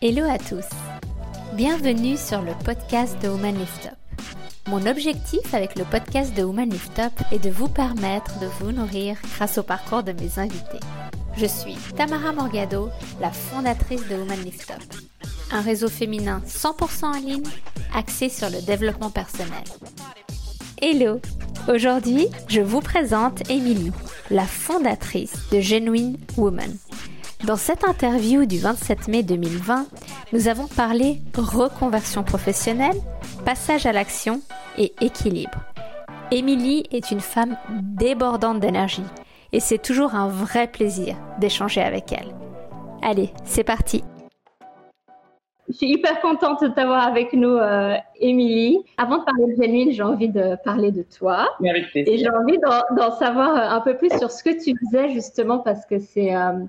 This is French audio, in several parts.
Hello à tous. Bienvenue sur le podcast de Woman Lift Up. Mon objectif avec le podcast de Woman Lift Up est de vous permettre de vous nourrir grâce au parcours de mes invités. Je suis Tamara Morgado, la fondatrice de Woman Lift Up, un réseau féminin 100% en ligne axé sur le développement personnel. Hello Aujourd'hui, je vous présente Émilie, la fondatrice de Genuine Woman. Dans cette interview du 27 mai 2020, nous avons parlé reconversion professionnelle, passage à l'action et équilibre. Émilie est une femme débordante d'énergie et c'est toujours un vrai plaisir d'échanger avec elle. Allez, c'est parti. Je suis hyper contente de t'avoir avec nous, euh, Émilie. Avant de parler de Genuine, j'ai envie de parler de toi. Et j'ai envie d'en savoir un peu plus sur ce que tu faisais justement parce que c'est euh,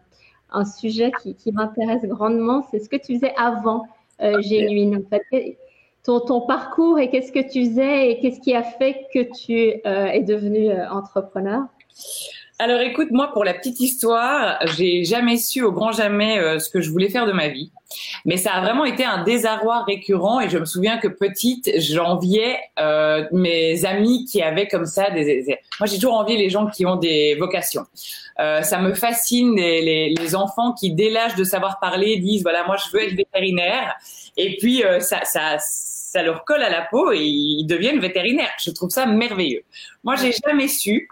un sujet qui, m'intéresse grandement. C'est ce que tu faisais avant euh, Genuine. En fait. ton, ton, parcours et qu'est-ce que tu faisais et qu'est-ce qui a fait que tu euh, es devenu euh, entrepreneur? Alors écoute, moi pour la petite histoire, j'ai jamais su au grand jamais euh, ce que je voulais faire de ma vie. Mais ça a vraiment été un désarroi récurrent et je me souviens que petite, j'enviais euh, mes amis qui avaient comme ça des... Moi j'ai toujours envié les gens qui ont des vocations. Euh, ça me fascine les, les, les, enfants qui dès l'âge de savoir parler disent voilà moi je veux être vétérinaire et puis euh, ça, ça ça leur colle à la peau et ils deviennent vétérinaires. Je trouve ça merveilleux. Moi, j'ai jamais su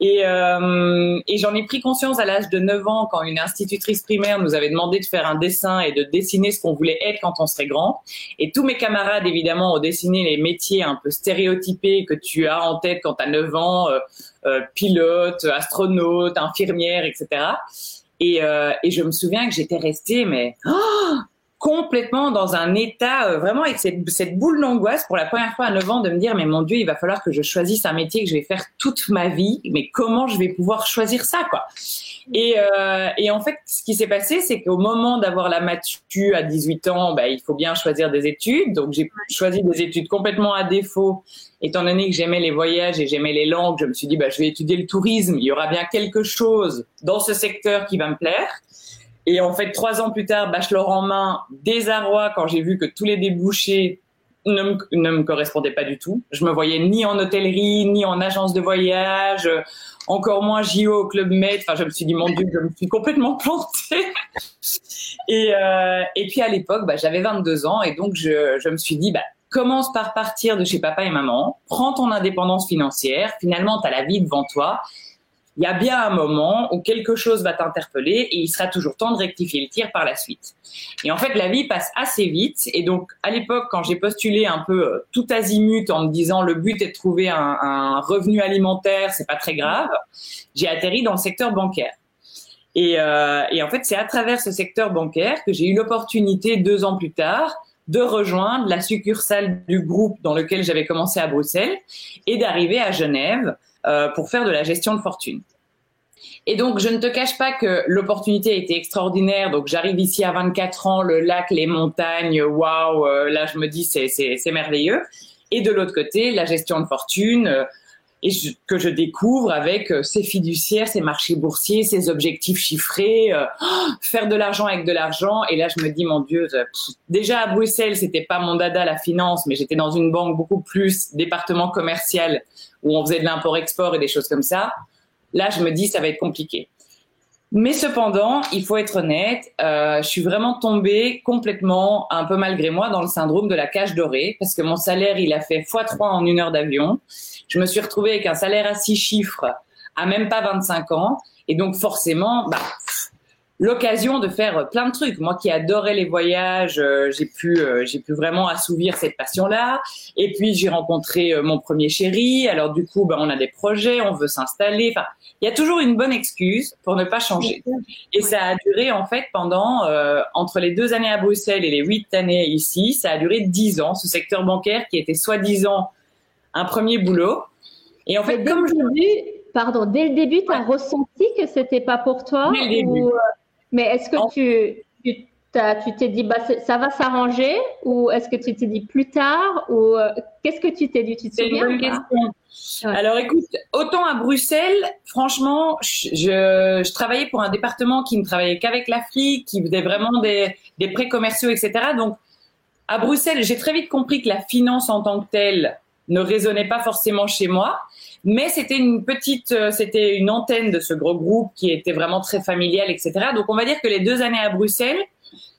et, euh, et j'en ai pris conscience à l'âge de 9 ans quand une institutrice primaire nous avait demandé de faire un dessin et de dessiner ce qu'on voulait être quand on serait grand. Et tous mes camarades, évidemment, ont dessiné les métiers un peu stéréotypés que tu as en tête quand tu as 9 ans, euh, euh, pilote, astronaute, infirmière, etc. Et, euh, et je me souviens que j'étais restée, mais oh complètement dans un état euh, vraiment avec cette, cette boule d'angoisse pour la première fois à 9 ans de me dire mais mon Dieu il va falloir que je choisisse un métier que je vais faire toute ma vie mais comment je vais pouvoir choisir ça quoi? Et, euh, et en fait ce qui s'est passé c'est qu'au moment d'avoir la matu à 18 ans bah, il faut bien choisir des études. Donc j'ai choisi des études complètement à défaut. Étant donné que j'aimais les voyages et j'aimais les langues je me suis dit bah, je vais étudier le tourisme. Il y aura bien quelque chose dans ce secteur qui va me plaire et en fait, trois ans plus tard, bachelor en main, désarroi quand j'ai vu que tous les débouchés ne me, ne me correspondaient pas du tout. Je me voyais ni en hôtellerie, ni en agence de voyage, encore moins JO au Club Med. Enfin, je me suis dit, mon Dieu, je me suis complètement plantée. et, euh, et puis à l'époque, bah, j'avais 22 ans et donc je, je me suis dit, bah, commence par partir de chez papa et maman, prends ton indépendance financière, finalement, tu as la vie devant toi il y a bien un moment où quelque chose va t'interpeller et il sera toujours temps de rectifier le tir par la suite. Et en fait, la vie passe assez vite. Et donc, à l'époque, quand j'ai postulé un peu euh, tout azimut en me disant le but est de trouver un, revenu alimentaire, c'est pas très grave, j'ai atterri dans le secteur bancaire. Et, euh, et en fait, c'est à travers ce secteur bancaire que j'ai eu l'opportunité deux ans plus tard de rejoindre la succursale du groupe dans lequel j'avais commencé à Bruxelles et d'arriver à Genève euh, pour faire de la gestion de fortune. Et donc, je ne te cache pas que l'opportunité a été extraordinaire. Donc, j'arrive ici à 24 ans, le lac, les montagnes, waouh, euh, là, je me dis, c'est, merveilleux. Et de l'autre côté, la gestion de fortune, euh, et que je découvre avec ces fiduciaires, ces marchés boursiers, ces objectifs chiffrés, faire de l'argent avec de l'argent. Et là, je me dis, mon Dieu, déjà à Bruxelles, c'était pas mon dada la finance, mais j'étais dans une banque beaucoup plus département commercial où on faisait de l'import-export et des choses comme ça. Là, je me dis, ça va être compliqué. Mais cependant, il faut être honnête, euh, je suis vraiment tombée complètement, un peu malgré moi, dans le syndrome de la cage dorée, parce que mon salaire, il a fait x3 en une heure d'avion. Je me suis retrouvée avec un salaire à six chiffres à même pas 25 ans. Et donc forcément, bah, l'occasion de faire plein de trucs. Moi qui adorais les voyages, euh, j'ai pu euh, j'ai pu vraiment assouvir cette passion-là. Et puis j'ai rencontré euh, mon premier chéri. Alors du coup, ben, on a des projets, on veut s'installer. Enfin, il y a toujours une bonne excuse pour ne pas changer. Et ça a duré en fait pendant entre les deux années à Bruxelles et les huit années ici, ça a duré dix ans. Ce secteur bancaire qui était soi-disant un premier boulot. Et en fait, comme je dis, pardon, dès le début, tu as ressenti que c'était pas pour toi Dès le début. Mais est-ce que tu, tu t'es dit, bah, ça va s'arranger ou est-ce que tu t'es dit plus tard ou euh, qu'est-ce que tu t'es dit? Tu te souviens une question. Alors écoute, autant à Bruxelles, franchement, je, je, travaillais pour un département qui ne travaillait qu'avec l'Afrique, qui faisait vraiment des, des prêts commerciaux, etc. Donc à Bruxelles, j'ai très vite compris que la finance en tant que telle ne résonnait pas forcément chez moi. Mais c'était une petite, euh, c'était une antenne de ce gros groupe qui était vraiment très familial, etc. Donc on va dire que les deux années à Bruxelles,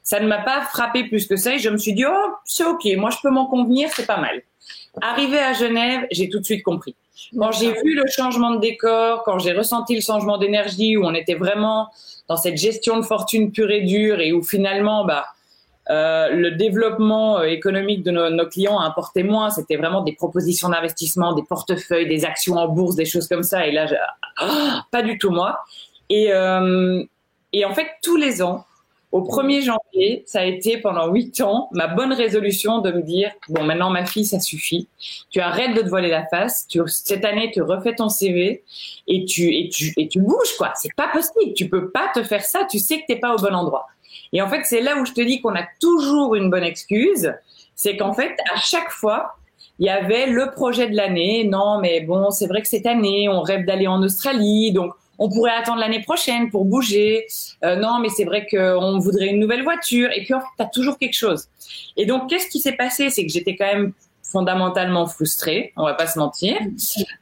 ça ne m'a pas frappé plus que ça et je me suis dit, oh, c'est ok, moi je peux m'en convenir, c'est pas mal. Arrivé à Genève, j'ai tout de suite compris. Quand j'ai vu le changement de décor, quand j'ai ressenti le changement d'énergie, où on était vraiment dans cette gestion de fortune pure et dure et où finalement, bah, euh, le développement euh, économique de nos, clients a importé moins. C'était vraiment des propositions d'investissement, des portefeuilles, des actions en bourse, des choses comme ça. Et là, ah, pas du tout moi. Et, euh, et en fait, tous les ans, au 1er janvier, ça a été pendant huit ans ma bonne résolution de me dire bon maintenant ma fille ça suffit, tu arrêtes de te voiler la face, tu, cette année tu refais ton CV et tu et tu et tu bouges quoi, c'est pas possible, tu peux pas te faire ça, tu sais que t'es pas au bon endroit. Et en fait c'est là où je te dis qu'on a toujours une bonne excuse, c'est qu'en fait à chaque fois il y avait le projet de l'année, non mais bon c'est vrai que cette année on rêve d'aller en Australie donc on pourrait attendre l'année prochaine pour bouger. Euh, non, mais c'est vrai qu'on voudrait une nouvelle voiture. Et puis en fait, tu as toujours quelque chose. Et donc, qu'est-ce qui s'est passé? C'est que j'étais quand même fondamentalement frustrée, on va pas se mentir,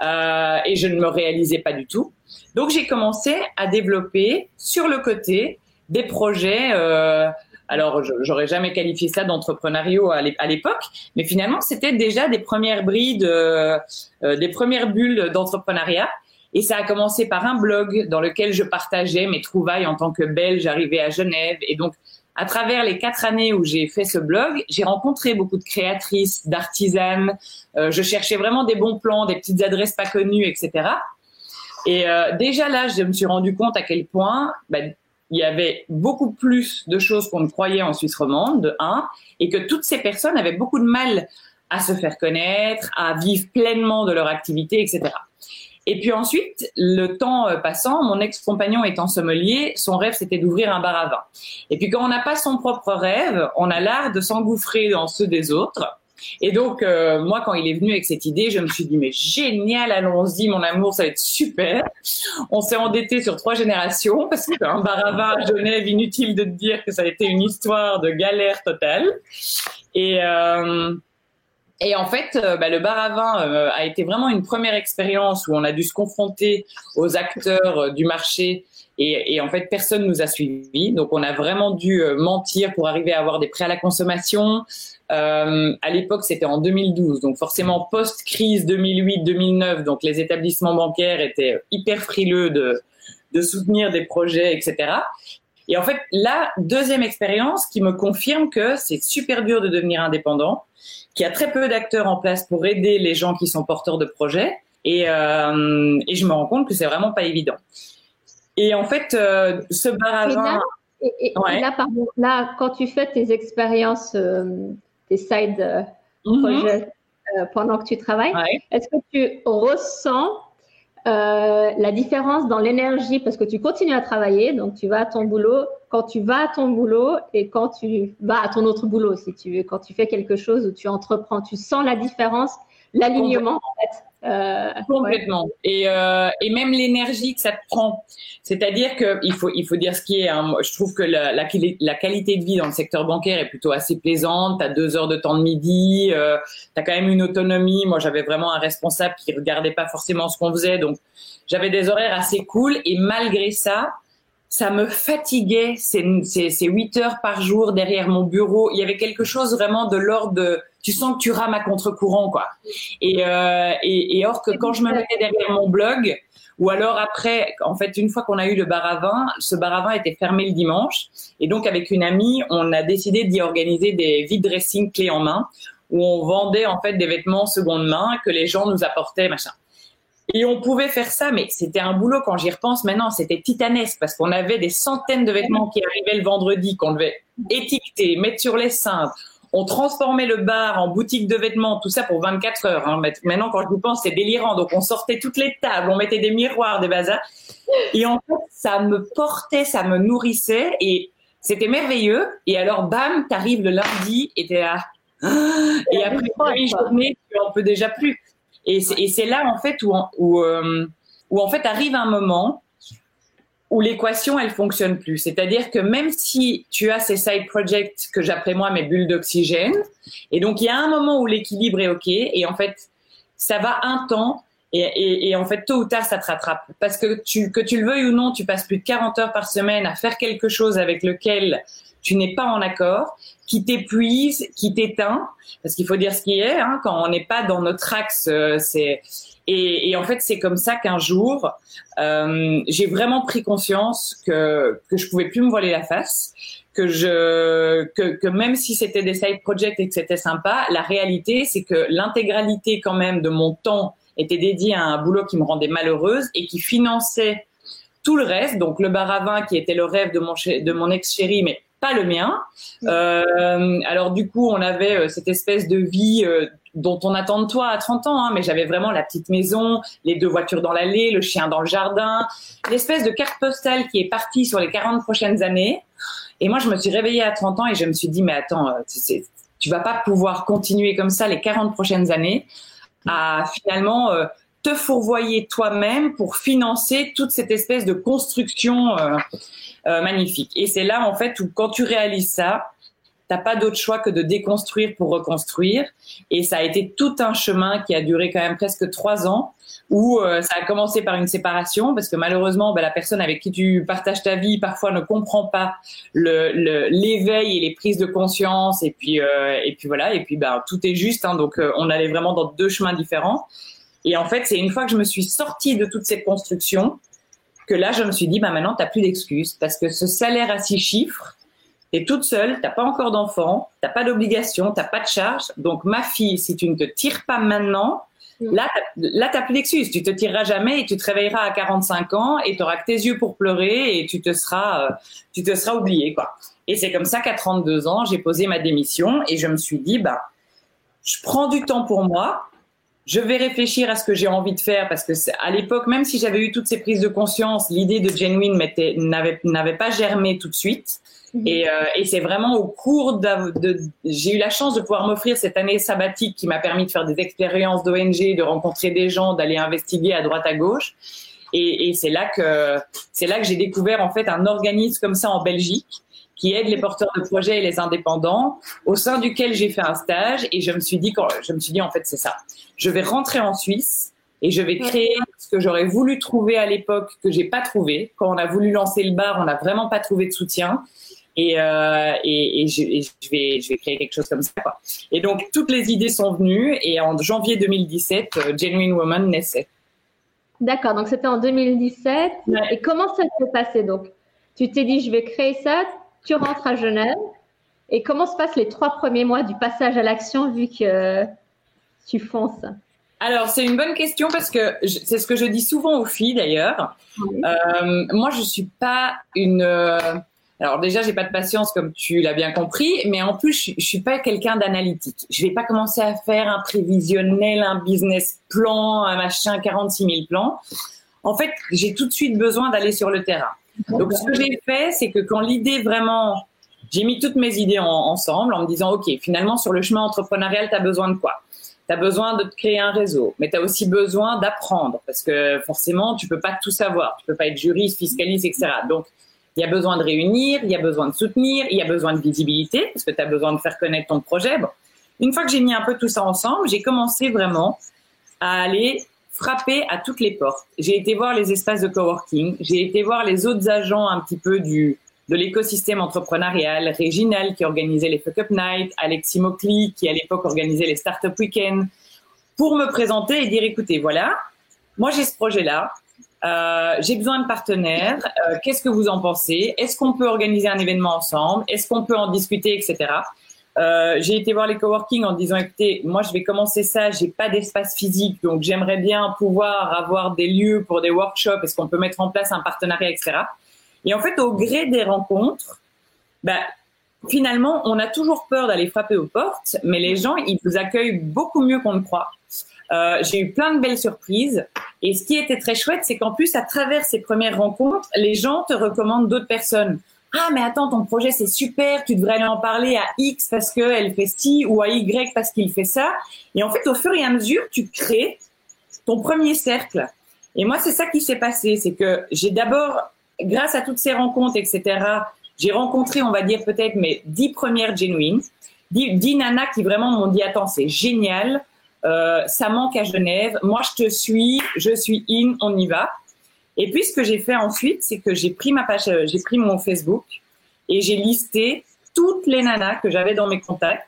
euh, et je ne me réalisais pas du tout. Donc j'ai commencé à développer sur le côté des projets. Euh, alors j'aurais jamais qualifié ça d'entrepreneuriat à l'époque, mais finalement c'était déjà des premières brides, euh, des premières bulles d'entrepreneuriat. Et ça a commencé par un blog dans lequel je partageais mes trouvailles en tant que Belge arrivée à Genève. Et donc, à travers les quatre années où j'ai fait ce blog, j'ai rencontré beaucoup de créatrices, d'artisanes. Euh, je cherchais vraiment des bons plans, des petites adresses pas connues, etc. Et euh, déjà là, je me suis rendu compte à quel point bah, il y avait beaucoup plus de choses qu'on ne croyait en Suisse romande, de un, et que toutes ces personnes avaient beaucoup de mal à se faire connaître, à vivre pleinement de leur activité, etc. Et puis ensuite, le temps euh, passant, mon ex-compagnon étant sommelier, son rêve c'était d'ouvrir un bar à vin. Et puis quand on n'a pas son propre rêve, on a l'art de s'engouffrer dans ceux des autres. Et donc, euh, moi, quand il est venu avec cette idée, je me suis dit, mais génial, allons-y, mon amour, ça va être super. On s'est endetté sur trois générations parce qu'un bar à vin à Genève, inutile de te dire que ça a été une histoire de galère totale. Et, euh, et en fait, euh, bah, le bar à vin a été vraiment une première expérience où on a dû se confronter aux acteurs du marché et, et, en fait, personne nous a suivis. Donc, on a vraiment dû mentir pour arriver à avoir des prêts à la consommation. Euh, à l'époque, c'était en 2012, donc forcément post-crise 2008-2009. Donc, les établissements bancaires étaient hyper frileux de, de soutenir des projets, etc. Et en fait, la deuxième expérience qui me confirme que c'est super dur de devenir indépendant qu'il y a très peu d'acteurs en place pour aider les gens qui sont porteurs de projets. Et, euh, et je me rends compte que c'est vraiment pas évident. Et en fait, euh, ce bar à vin. Et, là, pardon, là, quand tu fais tes expériences, euh, tes side euh, mhm. projets euh, pendant que tu travailles, est-ce que tu ressens euh, la différence dans l'énergie? Parce que tu continues à travailler, donc tu vas à ton boulot. Quand tu vas à ton boulot et quand tu vas à ton autre boulot, si tu veux, quand tu fais quelque chose où tu entreprends, tu sens la différence, l'alignement en fait. Euh, Complètement. Et, euh, et même l'énergie que ça te prend. C'est-à-dire que il faut il faut dire ce qui est. Hein. Je trouve que la, la, la, qualité de vie dans le secteur bancaire est plutôt assez plaisante. T'as deux heures de temps de midi. Euh, T'as quand même une autonomie. Moi, j'avais vraiment un responsable qui regardait pas forcément ce qu'on faisait, donc j'avais des horaires assez cool. Et malgré ça, ça me fatiguait ces, ces, ces 8 heures par jour derrière mon bureau. Il y avait quelque chose vraiment de l'ordre de, tu sens que tu rames à contre-courant, quoi. Et, euh, et, et, or que quand je me mettais derrière mon blog, ou alors après, en fait, une fois qu'on a eu le bar à vin, ce bar à vin était fermé le dimanche. Et donc, avec une amie, on a décidé d'y organiser des vide dressing clés en main, où on vendait, en fait, des vêtements seconde main que les gens nous apportaient, machin. Et on pouvait faire ça, mais c'était un boulot quand j'y repense maintenant, c'était titanesque parce qu'on avait des centaines de vêtements qui arrivaient le vendredi qu'on devait étiqueter, mettre sur les cintres. On transformait le bar en boutique de vêtements, tout ça pour 24 heures. Hein. Maintenant, quand je vous pense, c'est délirant. Donc, on sortait toutes les tables, on mettait des miroirs, des bazars. Et en fait, ça me portait, ça me nourrissait. Et C'était merveilleux. Et alors, bam, t'arrives le lundi et t'es là. Et après une journée, tu en peux déjà plus. Et c'est là, en fait, où, où, euh, où en fait arrive un moment où l'équation elle fonctionne plus. C'est-à-dire que même si tu as ces side projects que j'appelle moi mes bulles d'oxygène, et donc il y a un moment où l'équilibre est ok, et en fait ça va un temps, et, et, en fait tôt ou tard ça te rattrape, parce que tu que tu le veuilles ou non, tu passes plus de 40 heures par semaine à faire quelque chose avec lequel tu n'es pas en accord, qui t'épuise, qui t'éteint, parce qu'il faut dire ce qui est, hein, quand on n'est pas dans notre axe, euh, c'est et, et, en fait, c'est comme ça qu'un jour, euh, j'ai vraiment pris conscience que que je pouvais plus me voiler la face, que je que, que même si c'était des side projects et que c'était sympa, la réalité, c'est que l'intégralité quand même de mon temps était dédiée à un boulot qui me rendait malheureuse et qui finançait tout le reste, donc le bar à vin qui était le rêve de mon de mon ex chéri, mais pas le mien. Euh, alors du coup, on avait euh, cette espèce de vie euh, dont on attend de toi à 30 ans, hein, mais j'avais vraiment la petite maison, les deux voitures dans l'allée, le chien dans le jardin, l'espèce de carte postale qui est partie sur les 40 prochaines années. Et moi, je me suis réveillée à 30 ans et je me suis dit, mais attends, tu, tu vas pas pouvoir continuer comme ça les 40 prochaines années à finalement euh, te fourvoyer toi-même pour financer toute cette espèce de construction euh, magnifique. Et c'est là, en fait, où quand tu réalises ça, t'as pas d'autre choix que de déconstruire pour reconstruire. Et ça a été tout un chemin qui a duré quand même presque trois ans, où euh, ça a commencé par une séparation, parce que malheureusement, bah, la personne avec qui tu partages ta vie parfois ne comprend pas l'éveil et les prises de conscience. Et puis, euh, et puis voilà, et puis bah, tout est juste. Hein, donc, euh, on allait vraiment dans deux chemins différents. Et en fait, c'est une fois que je me suis sortie de toute cette construction que là, je me suis dit, bah maintenant, t'as plus d'excuses, parce que ce salaire à six chiffres, tu toute seule, t'as pas encore d'enfant, t'as pas d'obligation, t'as pas de charge. Donc ma fille, si tu ne te tires pas maintenant, là, là t'as plus d'excuses. Tu te tireras jamais et tu te réveilleras à 45 ans et tu auras que tes yeux pour pleurer et tu te seras, euh, tu te seras oublié quoi. Et c'est comme ça qu'à 32 ans, j'ai posé ma démission et je me suis dit bah, je prends du temps pour moi. Je vais réfléchir à ce que j'ai envie de faire parce que à l'époque, même si j'avais eu toutes ces prises de conscience, l'idée de Genuine n'avait pas germé tout de suite. Mhm. Et, euh, et c'est vraiment au cours de, j'ai eu la chance de pouvoir m'offrir cette année sabbatique qui m'a permis de faire des expériences d'ONG, de rencontrer des gens, d'aller investiguer à droite à gauche. Et, et c'est là que c'est là que j'ai découvert en fait un organisme comme ça en Belgique qui aide les porteurs de projets et les indépendants, au sein duquel j'ai fait un stage et je me suis dit quand je me suis dit en fait c'est ça, je vais rentrer en Suisse et je vais créer ce que j'aurais voulu trouver à l'époque que j'ai pas trouvé. Quand on a voulu lancer le bar, on n'a vraiment pas trouvé de soutien et, euh, et, et, je, je, vais, je vais créer quelque chose comme ça. Quoi. Et donc, toutes les idées sont venues et en janvier 2017, euh, Genuine Woman naissait. D'accord, donc c'était en 2017. Et comment ça s'est passé donc? Tu t'es dit, je vais créer ça, tu rentres à Genève. Et comment se passent les trois premiers mois du passage à l'action vu que tu fonces? Alors, c'est une bonne question parce que c'est ce que je dis souvent aux filles d'ailleurs. Euh, moi, je suis pas une euh, alors déjà, j'ai pas de patience comme tu l'as bien compris, mais en plus, je, je suis pas quelqu'un d'analytique. Je vais pas commencer à faire un prévisionnel, un business plan, un machin, 46 000 plans. En fait, j'ai tout de suite besoin d'aller sur le terrain. Donc, ce que j'ai fait, c'est que quand l'idée vraiment, j'ai mis toutes mes idées ensemble en me disant, OK, finalement, sur le chemin entrepreneurial, tu as besoin de quoi? Tu as besoin de te créer un réseau, mais tu as aussi besoin d'apprendre parce que forcément, tu peux pas tout savoir. Tu peux pas être juriste, fiscaliste, etc. Donc, il y a besoin de réunir, il y a besoin de soutenir, il y a besoin de visibilité, parce que tu as besoin de faire connaître ton projet. Bon. Une fois que j'ai mis un peu tout ça ensemble, j'ai commencé vraiment à aller frapper à toutes les portes. J'ai été voir les espaces de coworking, j'ai été voir les autres agents un petit peu du de l'écosystème entrepreneurial, Réginal qui organisait les Fuck Up Night, Alexis Mokli qui à l'époque organisait les Startup Weekend, pour me présenter et dire écoutez, voilà, moi j'ai ce projet-là, euh, j'ai besoin de partenaires. Euh, qu'est-ce que vous en pensez? Est-ce qu'on peut organiser un événement ensemble? Est-ce qu'on peut en discuter, etc. Euh, j'ai été voir les coworking en disant écoutez, moi je vais commencer ça, j'ai pas d'espace physique, donc j'aimerais bien pouvoir avoir des lieux pour des workshops. Est-ce qu'on peut mettre en place un partenariat, etc. Et en fait, au gré des rencontres, bah, finalement, on a toujours peur d'aller frapper aux portes, mais les gens, ils vous accueillent beaucoup mieux qu'on ne croit. Euh, j'ai eu plein de belles surprises. Et ce qui était très chouette, c'est qu'en plus, à travers ces premières rencontres, les gens te recommandent d'autres personnes. ah mais attends ton projet c'est super, tu devrais aller en parler à X parce qu'elle fait ci ou à Y parce qu'il fait ça. Et en fait au fur et à mesure tu crées ton premier cercle. Et moi c'est ça qui s'est passé, c'est que j'ai d'abord grâce à toutes ces rencontres etc. J'ai rencontré on va dire peut-être mes dix premières genuines, dix, dix nanas qui vraiment m'ont dit attends c'est génial, euh, ça manque à Genève, moi je te suis, je suis in, on y va. Et puis, ce que j'ai fait ensuite, c'est que j'ai pris ma page, euh, j'ai pris mon Facebook et j'ai listé toutes les nanas que j'avais dans mes contacts,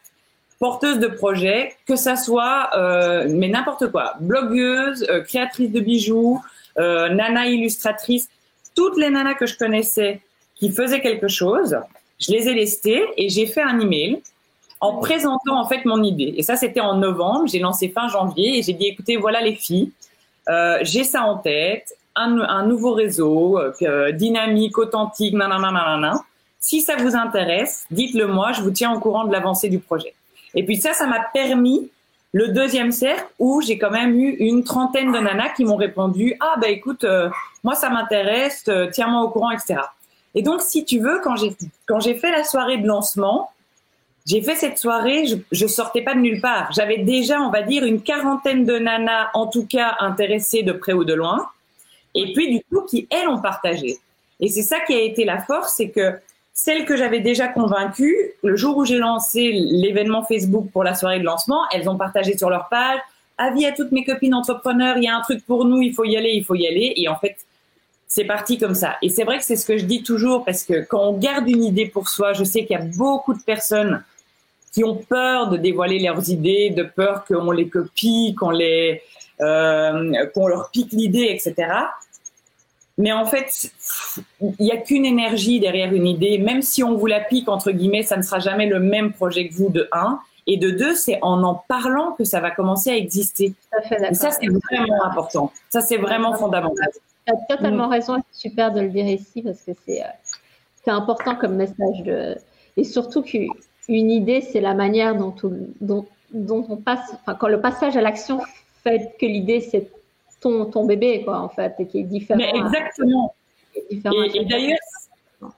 porteuses de projets, que ça soit, euh, mais n'importe quoi, blogueuse, euh, créatrice de bijoux, euh, nana illustratrice, toutes les nanas que je connaissais qui faisaient quelque chose, je les ai listées et j'ai fait un email en présentant en fait mon idée. Et ça, c'était en novembre. J'ai lancé fin janvier et j'ai dit écoutez, voilà les filles, euh, j'ai ça en tête un, nouveau réseau euh, euh, dynamique, authentique, nanana, Si ça vous intéresse, dites-le moi, je vous tiens au courant de l'avancée du projet. Et puis ça, ça m'a permis le deuxième cercle où j'ai quand même eu une trentaine de nanas qui m'ont répondu ah bah écoute euh, moi ça m'intéresse tiens-moi au courant etc et donc si tu veux quand j'ai quand j'ai fait la soirée de lancement j'ai fait cette soirée je, je sortais pas de nulle part j'avais déjà on va dire une quarantaine de nanas en tout cas intéressées de près ou de loin et puis du coup qui elles ont partagé. Et c'est ça qui a été la force, c'est que celles que j'avais déjà convaincues, le jour où j'ai lancé l'événement Facebook pour la soirée de lancement, elles ont partagé sur leur page, avis à toutes mes copines entrepreneurs, il y a un truc pour nous, il faut y aller, il faut y aller. Et en fait, c'est parti comme ça. Et c'est vrai que c'est ce que je dis toujours parce que quand on garde une idée pour soi, je sais qu'il y a beaucoup de personnes qui ont peur de dévoiler leurs idées, de peur qu'on les copie, qu'on les, euh, qu'on leur pique l'idée, etc. Mais en fait, il n'y a qu'une énergie derrière une idée. Même si on vous la pique, entre guillemets, ça ne sera jamais le même projet que vous, de un. Et de deux, c'est en en parlant que ça va commencer à exister. Et ça, c'est vraiment important. Ça, c'est vraiment fondamental. Tu as totalement raison. C'est super de le dire ici parce que c'est euh, important comme message. De... Et surtout qu'une idée, c'est la manière dont, dont, dont on passe, enfin, quand le passage à l'action fait que l'idée, c'est ton, bébé, quoi, en fait, et qui est différent. Mais exactement. et, d'ailleurs,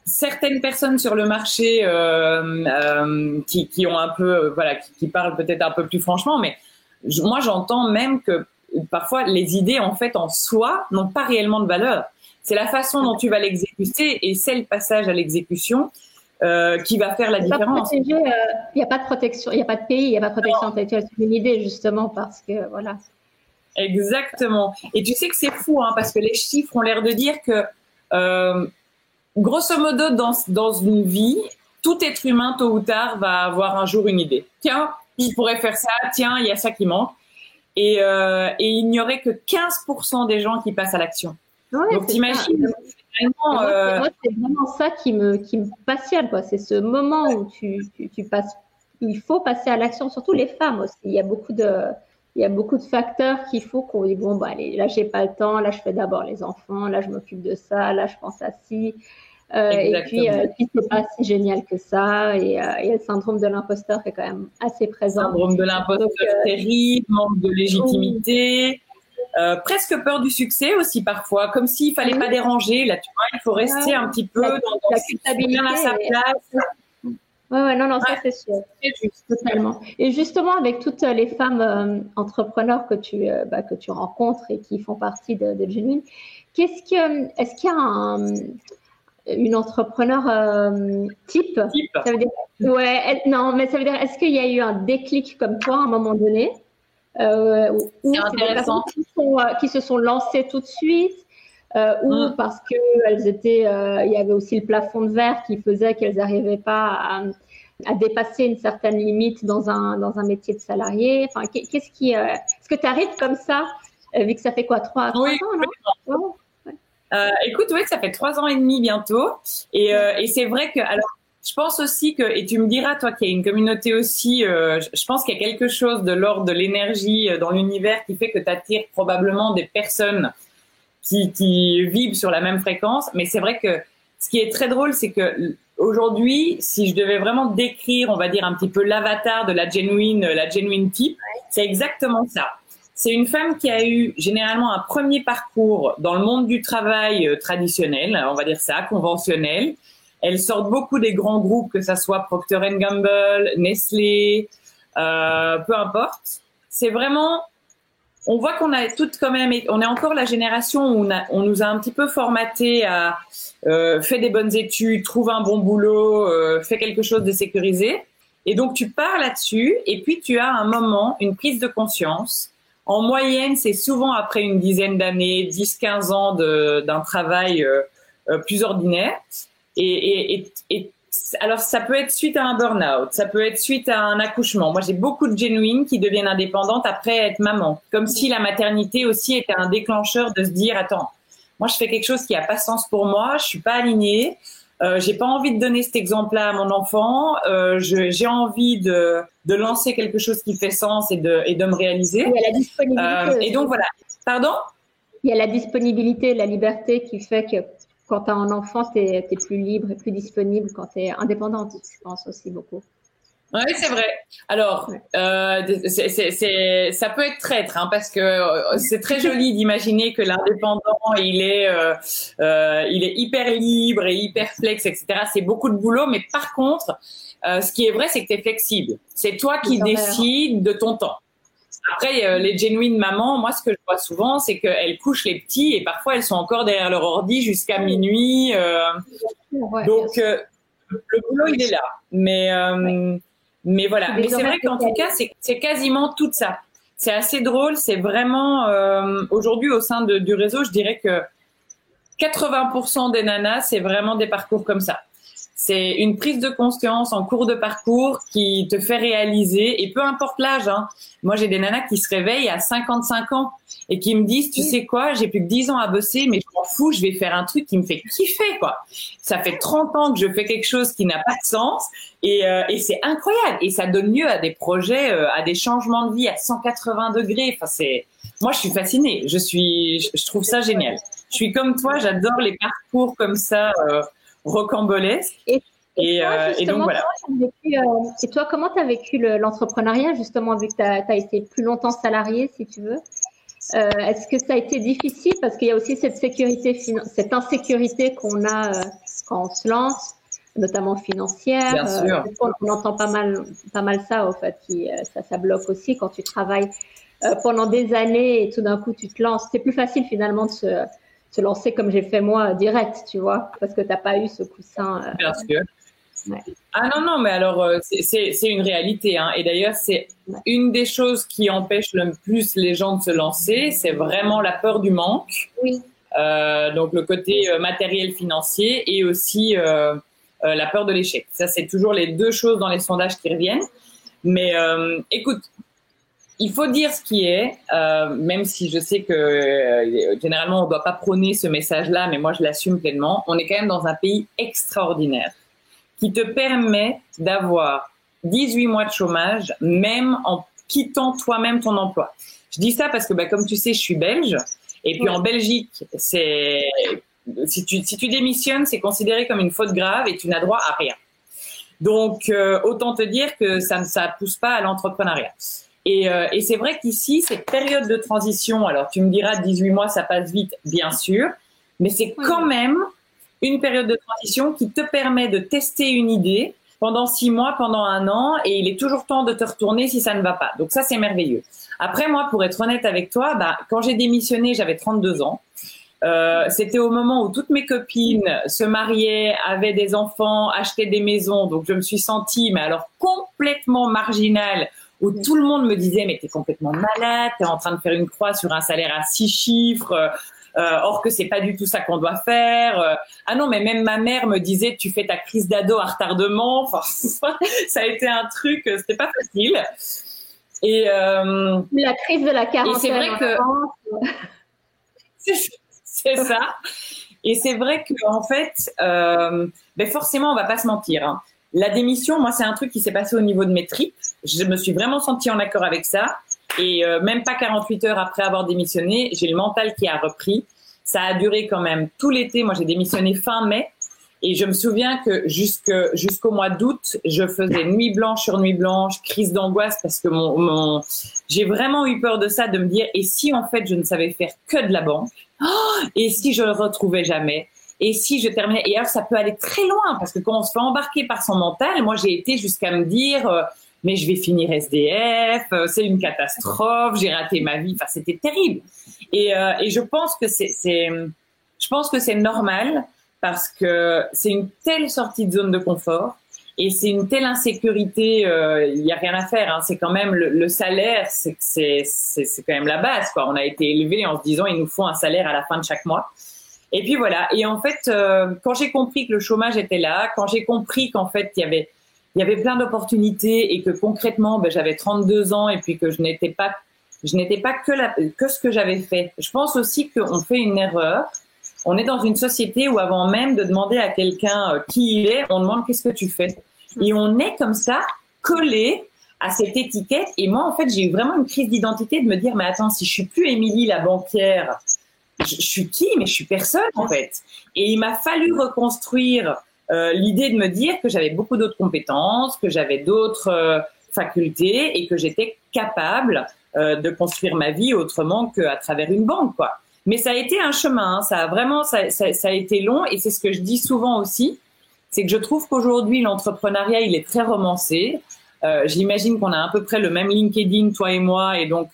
certaines personnes sur le marché euh, euh, qui, qui, ont un peu, euh, voilà, qui, parlent peut-être un peu plus franchement, mais moi, j'entends même que parfois les idées, en fait, en soi, n'ont pas réellement de valeur. C'est la façon dont tu vas l'exécuter et c'est le passage à l'exécution qui va faire la différence. Il n'y a pas de protection, il n'y a pas de pays, il n'y a pas de protection intellectuelle. C'est une idée justement parce que voilà, Exactement. Et tu sais que c'est fou, hein, parce que les chiffres ont l'air de dire que, euh, grosso modo, dans, dans une vie, tout être humain, tôt ou tard, va avoir un jour une idée. Tiens, il pourrait faire ça, tiens, il y a ça qui manque. Et, euh, et il n'y aurait que 15% des gens qui passent à l'action. Donc t'imagines vraiment, euh... c'est vraiment ça qui me, qui me passionne, quoi. C'est ce moment où tu, tu, tu passes, il faut passer à l'action, surtout les femmes aussi. Il y a beaucoup de, il y a beaucoup de facteurs qu'il faut qu'on dise bon bah allez là j'ai pas le temps là je fais d'abord les enfants là je m'occupe de ça là je pense à ci euh, et puis, euh, puis c'est pas si génial que ça et, euh, et le syndrome de l'imposteur est quand même assez présent. Syndrome de l'imposteur euh, terrible, manque de légitimité. Euh, presque peur du succès aussi parfois, comme s'il fallait pas déranger. Là, tu vois, il faut rester un petit peu dans, dans la culpabilité à sa place. Ouais, ouais, non, non, ça c'est sûr. Totalement. Et justement, avec toutes les femmes euh, entrepreneurs que tu, euh, bah, que tu rencontres et qui font partie de, de Genuine, qu'est-ce que, est-ce qu'il y a un, une entrepreneur euh, type, type. Ça veut dire, ouais, non, mais ça veut dire, est-ce qu'il y a eu un déclic comme toi à un moment donné? Ou c'est des personnes qui, sont, qui se sont lancées tout de suite euh, ou mm. parce que étaient, euh, il y avait aussi le plafond de verre qui faisait qu'elles n'arrivaient pas à, à, dépasser une certaine limite dans un dans un métier de salarié. Enfin, qu'est-ce qui, euh, est-ce que tu arrives comme ça, euh, vu que ça fait quoi trois, oui, ans, non euh, écoute, oui, ça fait trois ans et demi bientôt, et, et c'est vrai que alors. Je pense aussi que, et tu me diras, toi qui as une communauté aussi, je pense qu'il y a quelque chose de l'ordre de l'énergie dans l'univers qui fait que tu attires probablement des personnes qui, qui vibrent sur la même fréquence. Mais c'est vrai que ce qui est très drôle, c'est que aujourd'hui, si je devais vraiment décrire, on va dire un petit peu l'avatar de la genuine, la genuine type, c'est exactement ça. C'est une femme qui a eu généralement un premier parcours dans le monde du travail euh, traditionnel, on va dire ça, conventionnel, elles sortent beaucoup des grands groupes, que ça soit Procter Gamble, Nestlé, euh, peu importe. C'est vraiment, on voit qu'on a toutes quand même, on est encore la génération où on, a, on nous a un petit peu formaté à euh, faire des bonnes études, trouve un bon boulot, euh, fais quelque chose de sécurisé. Et donc tu pars là-dessus, et puis tu as un moment, une prise de conscience. En moyenne, c'est souvent après une dizaine d'années, 10-15 ans d'un travail euh, euh, plus ordinaire. Et, et, et, alors, ça peut être suite à un burn-out, ça peut être suite à un accouchement. Moi, j'ai beaucoup de genuines qui deviennent indépendantes après être maman. Comme si la maternité aussi était un déclencheur de se dire, attends, moi, je fais quelque chose qui a pas sens pour moi, je suis pas alignée. Euh, j'ai pas envie de donner cet exemple-là à mon enfant. Euh, j'ai envie de, de lancer quelque chose qui fait sens et de, et de me réaliser. Il y a la disponibilité. Euh, et donc voilà. Pardon? Il y a la disponibilité, la liberté qui fait que quand tu as un enfant, tu es, es, plus libre et plus disponible quand tu es indépendante, je pense aussi beaucoup. Oui, c'est vrai. Alors, euh, c'est, c'est, c'est, ça peut être traître, hein, parce que euh, c'est très joli d'imaginer que l'indépendant, il est, euh, euh, il est hyper libre et hyper flex, etc. C'est beaucoup de boulot, mais par contre, euh, ce qui est vrai, c'est que tu es flexible. C'est toi qui décides de ton temps. Après, les genuine mamans, moi, ce que je vois souvent, c'est qu'elles couchent les petits et parfois elles sont encore derrière leur ordi jusqu'à minuit. donc, le boulot, il est là. Mais mais voilà. Mais c'est vrai qu'en tout cas, c'est quasiment tout ça. C'est assez drôle. C'est vraiment euh, aujourd'hui au sein de, du réseau, je dirais que 80% des nanas, c'est vraiment des parcours comme ça. C'est une prise de conscience en cours de parcours qui te fait réaliser, et peu importe l'âge. Hein. Moi, j'ai des nanas qui se réveillent à 55 ans et qui me disent, tu sais quoi, j'ai plus que 10 ans à bosser, mais je m'en fous, je vais faire un truc qui me fait kiffer, quoi. Ça fait 30 ans que je fais quelque chose qui n'a pas de sens, et, euh, et c'est incroyable. Et ça donne lieu à des projets, euh, à des changements de vie à 180 degrés. Enfin, c'est, moi, je suis fascinée. Je suis, je trouve ça génial. Je suis comme toi, j'adore les parcours comme ça. Euh, rocambolesque. Et, et, euh, donc voilà. Euh, et toi, comment tu as vécu l'entrepreneuriat, justement, vu que tu as, été plus longtemps salarié, si tu veux? Euh, Est-ce que ça a été difficile? Parce qu'il y a aussi cette sécurité, cette insécurité qu'on a quand on se lance, notamment financière. Bien sûr. on entend pas mal, pas mal ça, au fait, qui, ça, ça bloque aussi quand tu travailles pendant des années et tout d'un coup tu te lances. C'est plus facile finalement de se se lancer comme j'ai fait moi direct, tu vois, parce que tu n'as pas eu ce coussin. Euh, Bien sûr. Ah non, non, mais alors euh, c'est une réalité. Hein. Et d'ailleurs, c'est une des choses qui empêche le plus les gens de se lancer, c'est vraiment la peur du manque. Oui. Euh, donc le côté matériel financier et aussi la peur de l'échec. Ça, c'est toujours les deux choses dans les sondages qui reviennent. Mais écoute, il faut dire ce qui est, euh, même si je sais que euh, généralement on ne doit pas prôner ce message-là, mais moi je l'assume pleinement. On est quand même dans un pays extraordinaire qui te permet d'avoir 18 mois de chômage, même en quittant toi-même ton emploi. Je dis ça parce que, bah, comme tu sais, je suis belge, et puis en Belgique, c'est si tu, si tu démissionnes, c'est considéré comme une faute grave et tu n'as droit à rien. Donc, euh, autant te dire que ça ne ça pousse pas à l'entrepreneuriat. Et, euh, et c'est vrai qu'ici, cette période de transition, alors tu me diras 18 mois, ça passe vite, bien sûr, mais c'est quand même une période de transition qui te permet de tester une idée pendant six mois, pendant un an, et il est toujours temps de te retourner si ça ne va pas. Donc ça, c'est merveilleux. Après, moi, pour être honnête avec toi, bah, quand j'ai démissionné, j'avais 32 ans. Euh, c'était au moment où toutes mes copines se mariaient, avaient des enfants, achetaient des maisons. Donc je me suis sentie, mais alors complètement marginale où tout le monde me disait mais t'es complètement malade, t'es en train de faire une croix sur un salaire à six chiffres, euh, euh or que c'est pas du tout ça qu'on doit faire. Euh. ah non, mais même ma mère me disait tu fais ta crise d'ado à retardement. Enfin, ça a été un truc, c'était pas facile. Et la crise de la quarantaine. C'est vrai que c'est ça. Et c'est vrai que en fait, ben forcément, on va pas se mentir. Hein. La démission, moi, c'est un truc qui s'est passé au niveau de mes tripes. Je me suis vraiment sentie en accord avec ça. Et euh, même pas 48 heures après avoir démissionné, j'ai le mental qui a repris. Ça a duré quand même tout l'été. Moi, j'ai démissionné fin mai. Et je me souviens que jusqu'au mois d'août, je faisais nuit blanche sur nuit blanche, crise d'angoisse parce que mon, mon j'ai vraiment eu peur de ça, de me dire et si en fait je ne savais faire que de la banque, oh, et si je le retrouvais jamais, et si je terminais, et alors ça peut aller très loin parce que quand on se fait embarquer par son mental, moi j'ai été jusqu'à me dire, euh, mais je vais finir SDF, euh, c'est une catastrophe, j'ai raté ma vie, enfin c'était terrible. Et, euh, et je pense que c'est, je pense que c'est normal parce que c'est une telle sortie de zone de confort et c'est une telle insécurité, il n'y a rien à faire. Hein, c'est quand même le, le salaire, c'est, c'est, c'est quand même la base. Quoi. On a été élevé en se disant il nous faut un salaire à la fin de chaque mois. Et puis voilà. Et en fait, euh, quand j'ai compris que le chômage était là, quand j'ai compris qu'en fait il y avait il y avait plein d'opportunités et que concrètement, ben, j'avais 32 ans et puis que je n'étais pas je n'étais pas que la, que ce que j'avais fait. Je pense aussi qu'on fait une erreur. On est dans une société où avant même de demander à quelqu'un euh, qui il est, on demande qu'est-ce que tu fais. Et on est comme ça collé à cette étiquette. Et moi, en fait, j'ai eu vraiment une crise d'identité de me dire, mais attends, si je suis plus Émilie la banquière je, suis qui Mais je suis personne en fait. Et il m'a fallu reconstruire euh, l'idée de me dire que j'avais beaucoup d'autres compétences, que j'avais d'autres euh, facultés et que j'étais capable euh, de construire ma vie autrement qu'à travers une banque, quoi. Mais ça a été un chemin, hein. ça a vraiment, ça, ça, ça a été long et c'est ce que je dis souvent aussi, c'est que je trouve qu'aujourd'hui l'entrepreneuriat il est très romancé. Euh, J'imagine qu'on a à peu près le même LinkedIn toi et moi et donc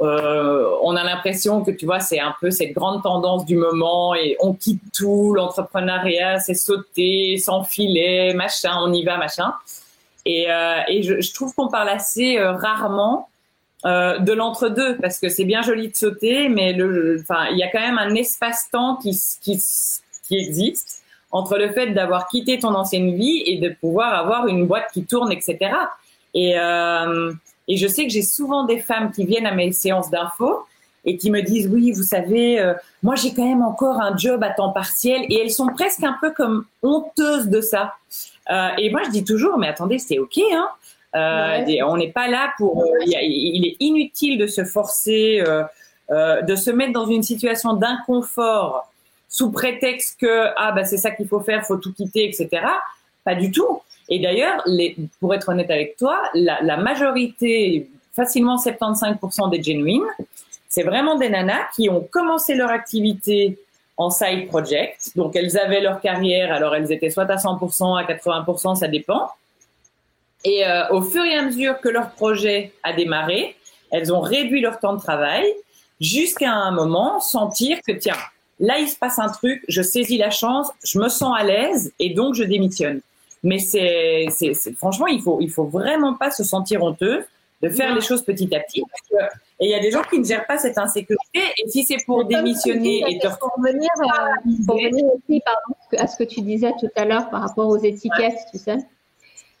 euh, on a l'impression que tu vois, c'est un peu cette grande tendance du moment et on quitte tout, l'entrepreneuriat, c'est sauter, s'enfiler, machin, on y va, machin. Et, euh, je, trouve qu'on parle assez euh, rarement de l'entre-deux parce que c'est bien joli de sauter, mais enfin, il y a quand même un espace-temps qui, qui, existe entre le fait d'avoir quitté ton ancienne vie et de pouvoir avoir une boîte qui tourne, etc. Et et je sais que j'ai souvent des femmes qui viennent à mes séances d'info et qui me disent oui, vous savez, euh, moi j'ai quand même encore un job à temps partiel et elles sont presque un peu comme honteuses de ça. Euh, et moi je dis toujours mais attendez c'est ok hein. Euh, on n'est pas là pour. Euh, il est inutile de se forcer, euh, de se mettre dans une situation d'inconfort sous prétexte que ah bah c'est ça qu'il faut faire, faut tout quitter, etc. Pas du tout. Et d'ailleurs, pour être honnête avec toi, la, majorité, facilement 75% des genuines, c'est vraiment des nanas qui ont commencé leur activité en side project. Donc, elles avaient leur carrière, alors elles étaient soit à 100%, à 80%, ça dépend. Et euh, au fur et à mesure que leur projet a démarré, elles ont réduit leur temps de travail jusqu'à un moment sentir que, tiens, là, il se passe un truc, je saisis la chance, je me sens à l'aise et donc je démissionne. Mais c'est, c'est, franchement, il faut, il faut vraiment pas se sentir honteux de faire les choses petit à petit. et il y a des gens qui ne gèrent pas cette insécurité. Et si c'est pour démissionner et te pour revenir, euh, pour revenir aussi à ce que tu disais tout à l'heure par rapport aux étiquettes, tu sais.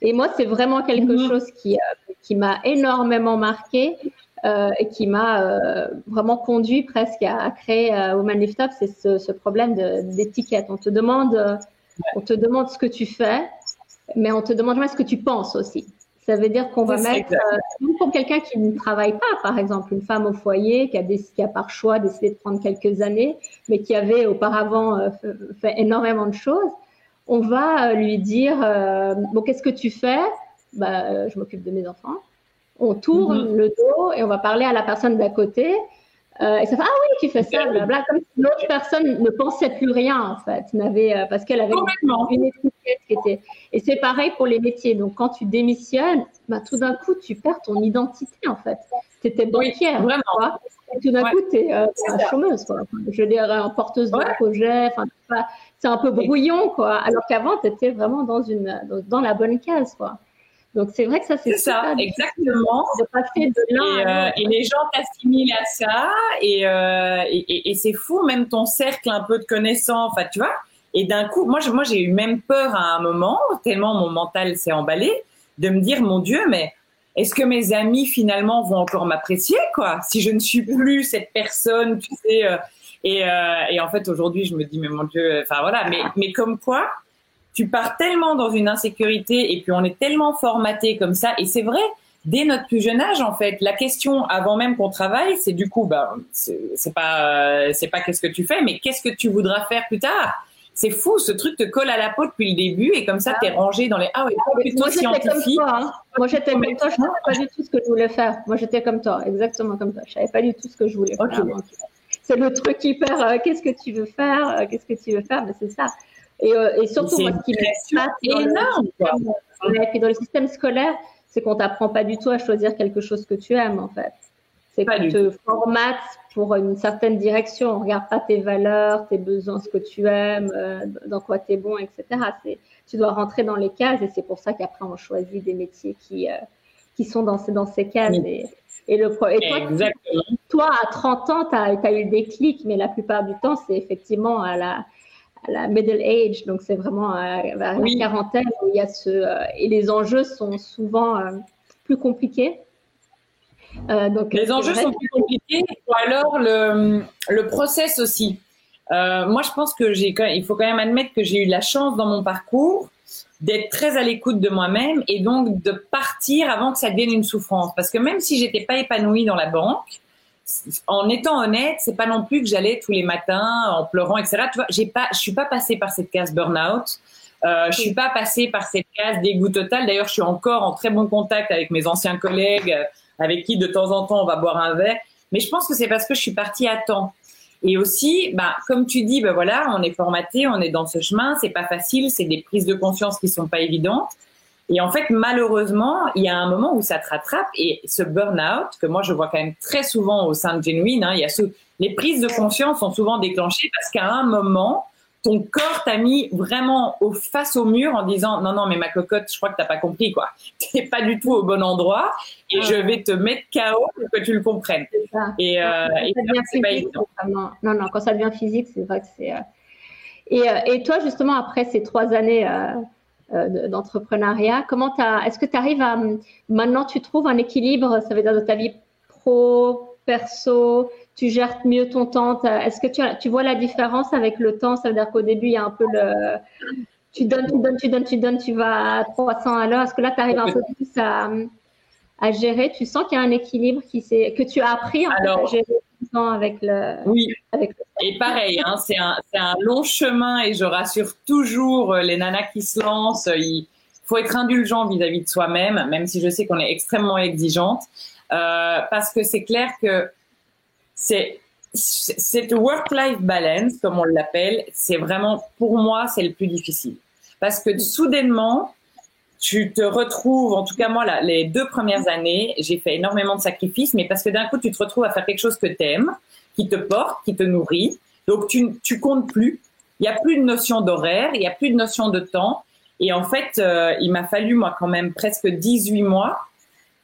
Et moi, c'est vraiment quelque mhm. chose qui, euh, qui m'a énormément marqué euh, et qui m'a vraiment conduit presque à, créer euh, Woman Lift Up, c'est ce, ce, problème d'étiquette. On te demande, on te demande ce que tu fais, mais on te demande jamais ce que tu penses aussi? Ça veut dire qu'on va mettre, euh, pour quelqu'un qui ne travaille pas, par exemple, une femme au foyer qui a, des, qui a par choix décidé de prendre quelques années, mais qui avait auparavant euh, fait énormément de choses, on va euh, lui dire, euh, bon, qu'est-ce que tu fais? Bah, Je m'occupe de mes enfants. On tourne mm-hmm. le dos et on va parler à la personne d'à côté euh, et ça fait ah oui tu fais ça blabla. Comme si l'autre personne ne pensait plus rien en fait. N'avait euh, parce qu'elle avait une étiquette qui était et c'est pareil pour les métiers. Donc quand tu démissionnes bah, tout d'un coup tu perds ton identité en fait. Tu étais banquière vraiment. quoi, et tout d'un coup tu es, euh, chômeuse quoi. je dirais en porteuse de projet enfin c'est un peu brouillon quoi. Alors qu'avant tu étais vraiment dans une dans la bonne case quoi donc c'est vrai que ça c'est ça, exactement. De passer de là. Et, euh, et, les gens t'assimilent à ça et, euh, et, et c'est fou même ton cercle un peu de connaissances, enfin tu vois. Et d'un coup, moi moi j'ai eu même peur à un moment tellement mon mental s'est emballé de me dire mon Dieu mais est-ce que mes amis finalement vont encore m'apprécier quoi si je ne suis plus cette personne tu sais et, euh, et en fait aujourd'hui je me dis mais mon Dieu enfin voilà mais mais comme quoi tu pars tellement dans une insécurité et puis on est tellement formaté comme ça. Et c'est vrai, dès notre plus jeune âge, en fait, la question avant même qu'on travaille, c'est du coup, bah, c'est pas, c'est pas qu'est-ce que tu fais, mais qu'est-ce que tu voudras faire plus tard? C'est fou, ce truc te colle à la peau depuis le début et comme ça, tu es rangé dans les ah oui, plutôt moi, scientifique. Comme toi, hein. Moi, j'étais comme toi, je savais pas du tout ce que je voulais faire. Moi, j'étais comme toi, exactement comme toi. Je savais pas du tout ce que je voulais faire. c'est le truc hyper. Euh, qu'est-ce que tu veux faire euh, Qu'est-ce que tu veux faire Mais c'est ça. Et, et surtout, moi, ce qui me énorme. Et puis dans le système scolaire, c'est qu'on t'apprend pas du tout à choisir quelque chose que tu aimes en fait. C'est qu'on te formate pour une certaine direction. On regarde pas tes valeurs, tes besoins, ce que tu aimes, dans quoi tu es bon, etc. Tu dois rentrer dans les cases et c'est pour ça qu'après on choisit des métiers qui, euh, qui sont dans, dans ces cases. Et, et, le, et toi, à 30 ans, tu as, as, eu le déclic, mais la plupart du temps, c'est effectivement à la, la middle age, donc c'est vraiment à, la quarantaine où il y a ce. Euh, et les enjeux sont souvent euh, plus compliqués. donc, les enjeux sont plus compliqués, ou alors le, le process aussi. Euh, moi, je pense que j'ai, il faut quand même admettre que j'ai eu la chance dans mon parcours d'être très à l'écoute de moi-même et donc de partir avant que ça devienne une souffrance. Parce que même si j'étais pas épanouie dans la banque, en étant honnête, c'est pas non plus que j'allais tous les matins en pleurant, etc. Tu vois, je suis pas passée par cette case burn-out. Euh, je suis pas passée par cette case dégoût total. D'ailleurs, je suis encore en très bon contact avec mes anciens collègues, euh, avec qui de temps en temps on va boire un verre. Mais je pense que c'est parce que je suis partie à temps. Et aussi, bah, comme tu dis, bah voilà, on est formaté, on est dans ce chemin, c'est pas facile, c'est des prises de conscience qui sont pas évidentes. Et en fait, malheureusement, il y a un moment où ça te rattrape et ce burn-out, que moi je vois quand même très souvent au sein de Genuine, hein, il y a ce, les prises de conscience sont souvent déclenchées parce qu'à un moment, ton corps t'a mis vraiment au, face au mur en disant non non mais ma cocotte je crois que t'as pas compris quoi. T'es pas du tout au bon endroit et je vais te mettre KO pour que tu le comprennes. Et, euh, c'est pas évident. non non quand ça devient physique c'est vrai que c'est euh, et, euh, et, toi justement après ces trois années d'entrepreneuriat comment est-ce que tu arrives à maintenant tu trouves un équilibre ça veut dire de ta vie pro perso tu gères mieux ton temps Est-ce que tu, tu vois la différence avec le temps? Ça veut dire qu'au début, il y a un peu le. Tu donnes, tu donnes, tu donnes, tu donnes, tu vas à 300 à l'heure. Est-ce que là, tu arrives un peu plus à, à gérer? Tu sens qu'il y a un équilibre qui que tu as appris en Alors, à gérer? Avec le. Oui. Avec Et pareil, hein, c'est un, un, long chemin et je rassure toujours les nanas qui se lancent. Il faut être indulgent vis-à-vis de soi-même, même si je sais qu'on est extrêmement exigeante. Euh, parce que c'est clair que c'est cette work-life balance, comme on l'appelle, c'est vraiment, pour moi, c'est le plus difficile. Parce que soudainement, tu te retrouves, en tout cas moi, là, les deux premières années, j'ai fait énormément de sacrifices, mais parce que d'un coup, tu te retrouves à faire quelque chose que tu aimes, qui te porte, qui te nourrit. Donc, tu, tu comptes plus. Il n'y a plus de notion d'horaire, il n'y a plus de notion de temps. Et en fait, euh, il m'a fallu, moi, quand même presque 18 mois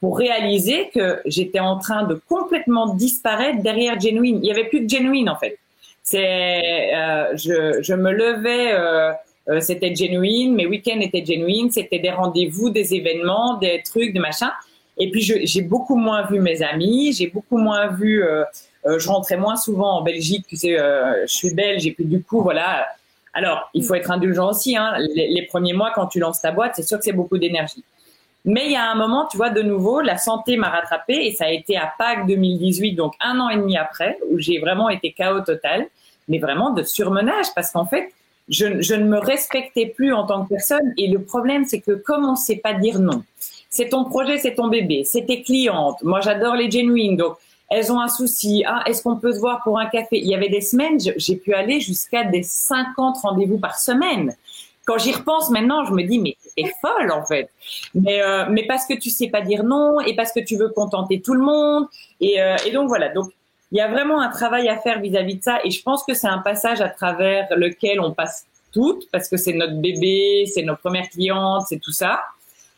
pour réaliser que j'étais en train de complètement disparaître derrière Genuine. Il y avait plus de Genuine en fait. C'est, euh, je, je, me levais, euh, euh, c'était Genuine, mes week-ends étaient Genuine, c'était des rendez-vous, des événements, des trucs, des machins. Et puis j'ai beaucoup moins vu mes amis, j'ai beaucoup moins vu. Euh, euh, je rentrais moins souvent en Belgique, tu sais, je suis belge et puis du coup voilà. Alors il faut être indulgent aussi. Hein. Les, les premiers mois quand tu lances ta boîte, c'est sûr que c'est beaucoup d'énergie. Mais il y a un moment, tu vois, de nouveau, la santé m'a rattrapé et ça a été à Pâques 2018, donc un an et demi après, où j'ai vraiment été chaos total, mais vraiment de surmenage parce qu'en fait, je, je, ne me respectais plus en tant que personne et le problème, c'est que comme on sait pas dire non, c'est ton projet, c'est ton bébé, c'est tes clientes. Moi, j'adore les genuines, donc elles ont un souci. Ah, est-ce qu'on peut se voir pour un café? Il y avait des semaines, j'ai pu aller jusqu'à des 50 rendez-vous par semaine quand j'y repense maintenant, je me dis mais t'es folle en fait. Mais euh, mais parce que tu sais pas dire non et parce que tu veux contenter tout le monde et, euh, et donc voilà. Donc il y a vraiment un travail à faire vis-à-vis de ça et je pense que c'est un passage à travers lequel on passe toutes parce que c'est notre bébé, c'est nos premières clientes, c'est tout ça.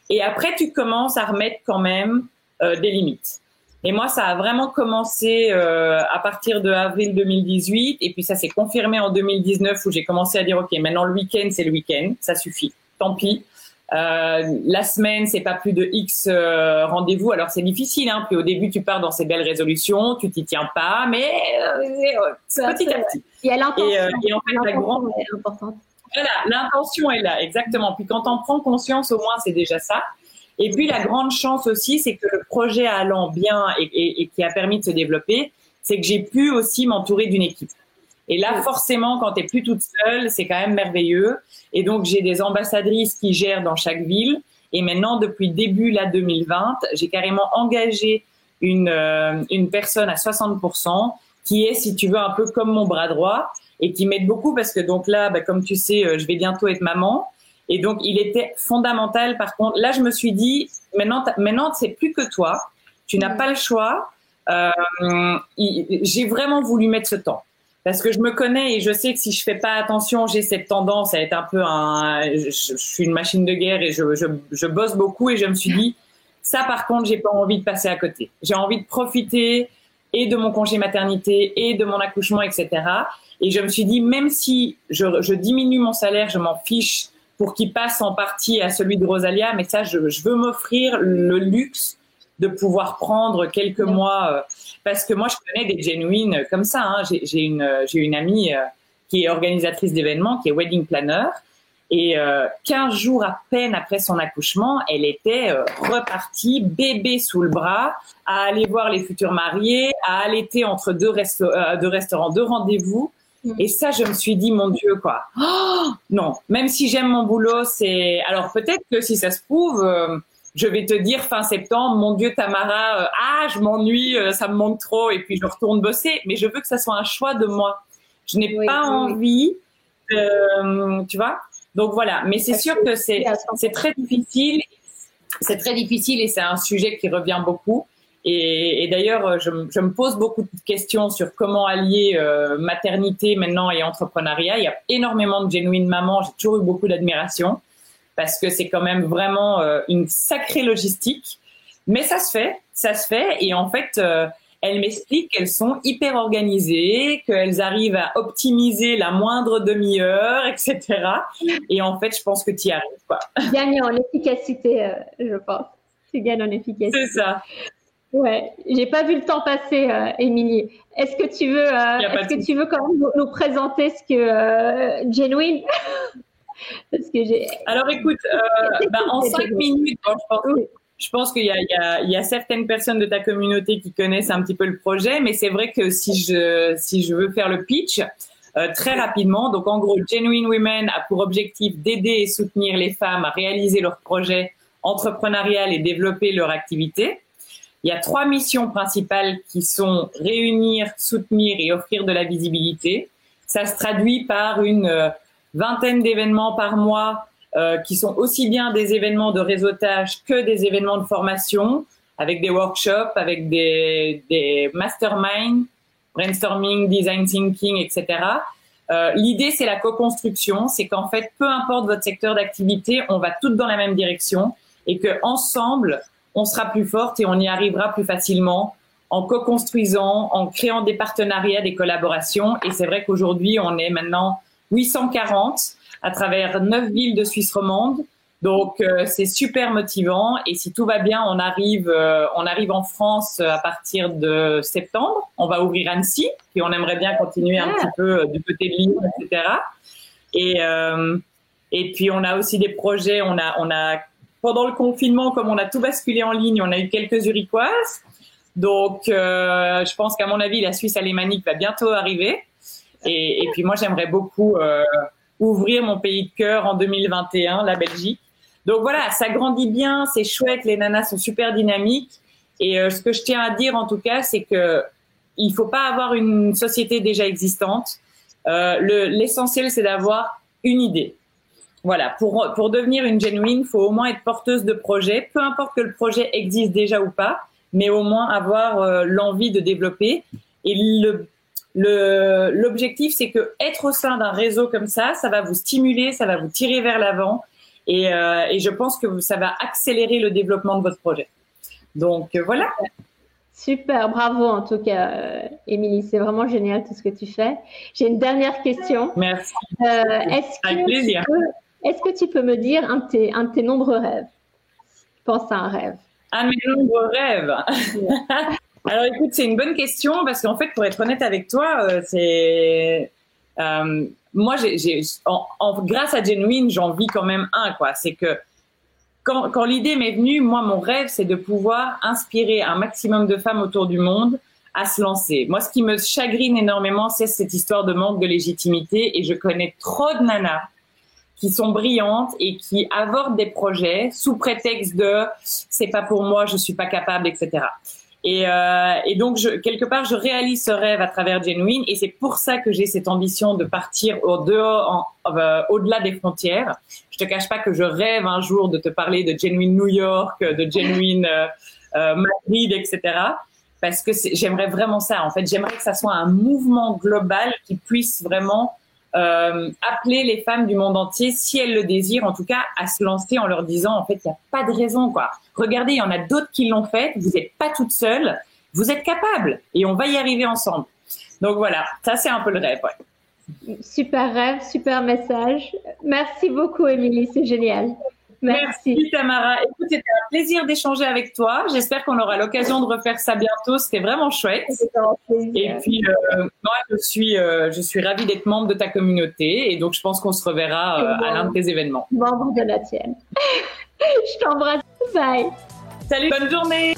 Et après tu commences à remettre quand même euh, des limites. Et moi, ça a vraiment commencé euh, à partir de avril 2018, et puis ça s'est confirmé en 2019 où j'ai commencé à dire ok, maintenant le week-end c'est le week-end, ça suffit, tant pis. Euh, la semaine, c'est pas plus de X euh, rendez-vous. Alors c'est difficile, hein. Puis au début, tu pars dans ces belles résolutions, tu t'y tiens pas, mais euh, petit à petit. Et, l'intention, et, en fait, la grande est importante. Voilà, l'intention est là, exactement. Puis quand on prend conscience, au moins, c'est déjà ça. Et puis la grande chance aussi, c'est que le projet allant bien et, et, et, qui a permis de se développer, c'est que j'ai pu aussi m'entourer d'une équipe. Et là, forcément, quand tu n'es plus toute seule, c'est quand même merveilleux. Et donc, j'ai des ambassadrices qui gèrent dans chaque ville. Et maintenant, depuis début là 2020, j'ai carrément engagé une, euh, une personne à 60% qui est, si tu veux, un peu comme mon bras droit et qui m'aide beaucoup parce que donc là, bah, comme tu sais, euh, je vais bientôt être maman. Et donc, il était fondamental. Par contre, là, je me suis dit, maintenant, maintenant, c'est plus que toi. Tu n'as pas le choix. Euh, j'ai vraiment voulu mettre ce temps parce que je me connais et je sais que si je fais pas attention, j'ai cette tendance à être un peu un. Je, suis une machine de guerre et je, je, je, bosse beaucoup et je me suis dit, ça par contre, j'ai pas envie de passer à côté. J'ai envie de profiter et de mon congé maternité et de mon accouchement, etc. Et je me suis dit, même si je, diminue mon salaire, je m'en fiche pour qu'il passe en partie à celui de Rosalia, mais ça, je veux m'offrir le luxe de pouvoir prendre quelques mois, euh, parce que moi, je connais des genuines comme ça. Hein. J'ai une, j'ai une amie euh, qui est organisatrice d'événements, qui est wedding planner, et euh, 15 jours à peine après son accouchement, elle était euh, repartie, bébé sous le bras, à aller voir les futurs mariés, à allaiter entre deux, deux restaurants, deux rendez-vous. Mm. Et ça, je me suis dit, mon Dieu, quoi. Oh, non, même si j'aime mon boulot, c'est. Alors peut-être que si ça se prouve, euh, je vais te dire fin septembre, mon Dieu, Tamara, euh, ah, je m'ennuie, euh, ça me manque trop, et puis je retourne bosser. Mais je veux que ça soit un choix de moi. Je n'ai pas envie, tu vois. Donc voilà. Mais c'est sûr que c'est c'est très difficile. C'est très difficile et c'est un sujet qui revient beaucoup. Et, d'ailleurs, euh, je, me pose beaucoup de questions sur comment allier euh, maternité maintenant et entrepreneuriat. Il y a énormément de genuine mamans. J'ai toujours eu beaucoup d'admiration parce que c'est quand même vraiment euh, une sacrée logistique. Mais ça se fait, ça se fait. Et en fait, elles m'expliquent qu'elles sont hyper organisées, qu'elles arrivent à optimiser la moindre demi-heure, etc. Et en fait, je pense que tu y arrives. Quoi. Gagne en efficacité, je pense. Tu gagnes en efficacité. C'est ça. Ouais, j'ai pas vu le temps passer, euh, Émilie. Est-ce que tu veux, euh, est-ce que tu veux quand même nous, présenter ce que euh, Genuine Parce que j'ai. Alors écoute, bah, en cinq minutes, je pense, je pense qu'il y, y, y a, certaines personnes de ta communauté qui connaissent un petit peu le projet, mais c'est vrai que si je si je veux faire le pitch. très rapidement. Donc, en gros, Genuine Women a pour objectif d'aider et soutenir les femmes à réaliser leurs projets entrepreneurial et développer leur activité. Il y a trois missions principales qui sont réunir, soutenir et offrir de la visibilité. Ça se traduit par une euh, vingtaine d'événements par mois euh, qui sont aussi bien des événements de réseautage que des événements de formation avec des workshops, avec des, des masterminds, brainstorming, design thinking, etc. Euh, L'idée, c'est la co-construction, c'est qu'en fait, peu importe votre secteur d'activité, on va toutes dans la même direction et que ensemble, on sera plus forte et on y arrivera plus facilement en co-construisant, en créant des partenariats, des collaborations. Et c'est vrai qu'aujourd'hui, on est maintenant 840 à travers neuf villes de Suisse romande. Donc euh, c'est super motivant et si tout va bien, on arrive, euh, on arrive en France à partir de septembre. On va ouvrir Annecy et on aimerait bien continuer un ah. petit peu euh, du côté de Lyon, etc. Et et puis on a aussi des projets. On a on a pendant le confinement, comme on a tout basculé en ligne, on a eu quelques uriquoises. Donc, euh, je pense qu'à mon avis, la Suisse alémanique va bientôt arriver. Et, puis moi, j'aimerais beaucoup euh, ouvrir mon pays de cœur en 2021, la Belgique. Donc voilà, ça grandit bien, c'est chouette, les nanas sont super dynamiques. Et euh, ce que je tiens à dire en tout cas, c'est que il faut pas avoir une société déjà existante. Euh, L'essentiel, c'est d'avoir une idée voilà, pour, pour devenir une genuine, il faut au moins être porteuse de projet, peu importe que le projet existe déjà ou pas, mais au moins avoir l'envie de développer. Et le, l'objectif, c'est que être au sein d'un réseau comme ça, ça va vous stimuler, ça va vous tirer vers l'avant, et, euh, et je pense que ça va accélérer le développement de votre projet. Donc euh, voilà. Super, bravo en tout cas, Émilie. C'est vraiment génial tout ce que tu fais. J'ai une dernière question. Merci. est-ce Avec plaisir. Est-ce que tu peux me dire un de tes, un de tes nombreux rêves? Pense à un rêve. Un de mes nombreux rêves Alors écoute, c'est une bonne question parce qu'en fait, pour être honnête avec toi, euh, c'est euh, moi, j'ai, en, grâce à Genuine, j'en vis quand même un quoi. C'est que quand, quand l'idée m'est venue, moi, mon rêve, c'est de pouvoir inspirer un maximum de femmes autour du monde à se lancer. Moi, ce qui me chagrine énormément, c'est cette histoire de manque de légitimité et je connais trop de nanas qui sont brillantes et qui abordent des projets sous prétexte de c'est pas pour moi, je suis pas capable, etc. Et, euh, et donc, je, quelque part, je réalise ce rêve à travers Genuine, et c'est pour ça que j'ai cette ambition de partir euh, au-delà des frontières. Je te cache pas que je rêve un jour de te parler de Genuine New York, de Genuine euh, euh Madrid, etc. Parce que j'aimerais vraiment ça. En fait, j'aimerais que ça soit un mouvement global qui puisse vraiment euh, appeler les femmes du monde entier, si elles le désirent, en tout cas, à se lancer en leur disant, en fait, il n'y a pas de raison, quoi. Regardez, il y en a d'autres qui l'ont fait, vous n'êtes pas toute seule, vous êtes capable et on va y arriver ensemble. Donc voilà, ça c'est un peu le rêve. Super rêve, super message. Merci beaucoup, Émilie, c'est génial. Merci. Tamara. Écoute, c'était un plaisir d'échanger avec toi. J'espère qu'on aura l'occasion de refaire ça bientôt. C'était vraiment chouette. Et puis, euh, moi, je suis, euh, je suis ravie d'être membre de ta communauté. Et donc, je pense qu'on se reverra euh, à l'un de tes événements. Membre de la tienne. je t'embrasse. Bye. Salut. Bonne journée.